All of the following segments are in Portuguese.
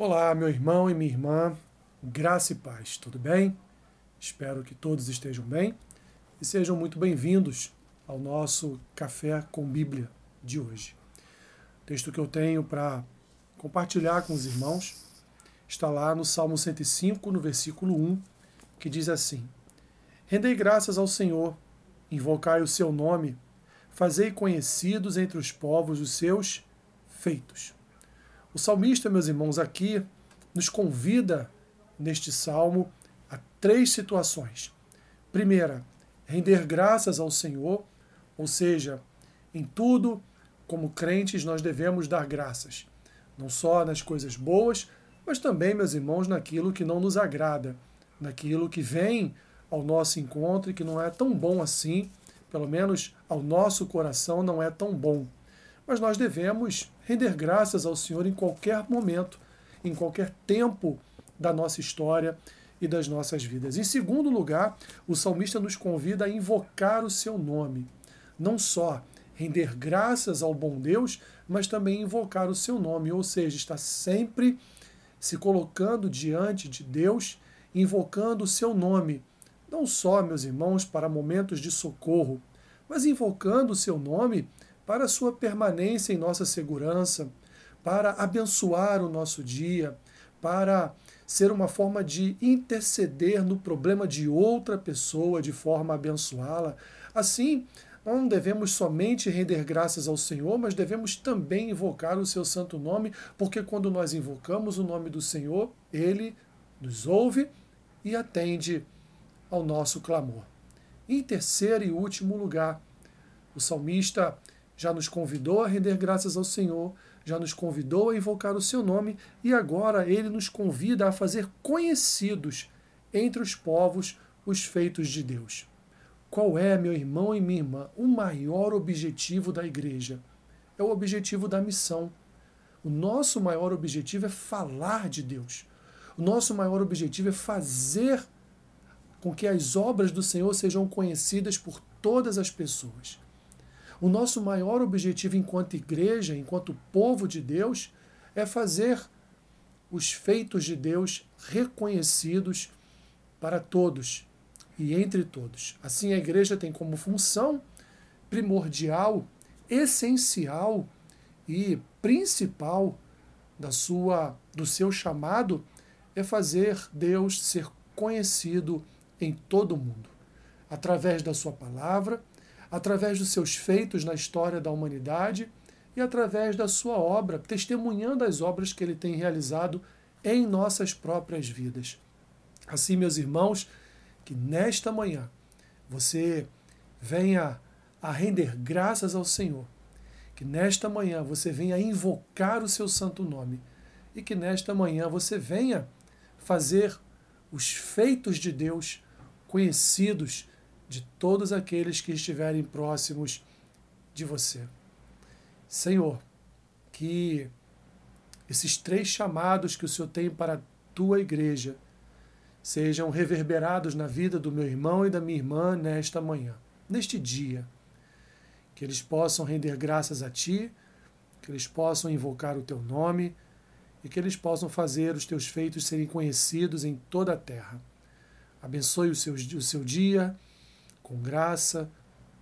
Olá, meu irmão e minha irmã, graça e paz, tudo bem? Espero que todos estejam bem e sejam muito bem-vindos ao nosso Café com Bíblia de hoje. O texto que eu tenho para compartilhar com os irmãos está lá no Salmo 105, no versículo 1, que diz assim: Rendei graças ao Senhor, invocai o seu nome, fazei conhecidos entre os povos os seus feitos. O salmista, meus irmãos, aqui nos convida neste salmo a três situações. Primeira, render graças ao Senhor, ou seja, em tudo, como crentes, nós devemos dar graças. Não só nas coisas boas, mas também, meus irmãos, naquilo que não nos agrada, naquilo que vem ao nosso encontro e que não é tão bom assim, pelo menos ao nosso coração não é tão bom mas nós devemos render graças ao Senhor em qualquer momento, em qualquer tempo da nossa história e das nossas vidas. Em segundo lugar, o salmista nos convida a invocar o seu nome. Não só render graças ao bom Deus, mas também invocar o seu nome, ou seja, está sempre se colocando diante de Deus, invocando o seu nome. Não só, meus irmãos, para momentos de socorro, mas invocando o seu nome para a sua permanência em nossa segurança, para abençoar o nosso dia, para ser uma forma de interceder no problema de outra pessoa de forma a abençoá-la. Assim, não devemos somente render graças ao Senhor, mas devemos também invocar o seu santo nome, porque quando nós invocamos o nome do Senhor, ele nos ouve e atende ao nosso clamor. Em terceiro e último lugar, o salmista já nos convidou a render graças ao Senhor, já nos convidou a invocar o seu nome e agora ele nos convida a fazer conhecidos entre os povos os feitos de Deus. Qual é, meu irmão e minha irmã, o maior objetivo da igreja? É o objetivo da missão. O nosso maior objetivo é falar de Deus. O nosso maior objetivo é fazer com que as obras do Senhor sejam conhecidas por todas as pessoas. O nosso maior objetivo enquanto igreja, enquanto povo de Deus, é fazer os feitos de Deus reconhecidos para todos e entre todos. Assim, a igreja tem como função primordial, essencial e principal da sua do seu chamado é fazer Deus ser conhecido em todo o mundo, através da sua palavra, através dos seus feitos na história da humanidade e através da sua obra, testemunhando as obras que ele tem realizado em nossas próprias vidas. Assim, meus irmãos, que nesta manhã você venha a render graças ao Senhor, que nesta manhã você venha invocar o seu santo nome e que nesta manhã você venha fazer os feitos de Deus conhecidos de todos aqueles que estiverem próximos de você. Senhor, que esses três chamados que o Senhor tem para a tua igreja sejam reverberados na vida do meu irmão e da minha irmã nesta manhã, neste dia. Que eles possam render graças a ti, que eles possam invocar o teu nome e que eles possam fazer os teus feitos serem conhecidos em toda a terra. Abençoe o seu, o seu dia com graça,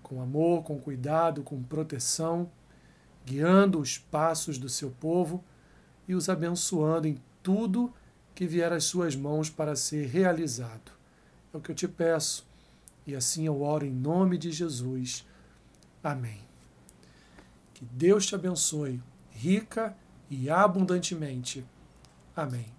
com amor, com cuidado, com proteção, guiando os passos do seu povo e os abençoando em tudo que vier às suas mãos para ser realizado. É o que eu te peço, e assim eu oro em nome de Jesus. Amém. Que Deus te abençoe, rica e abundantemente. Amém.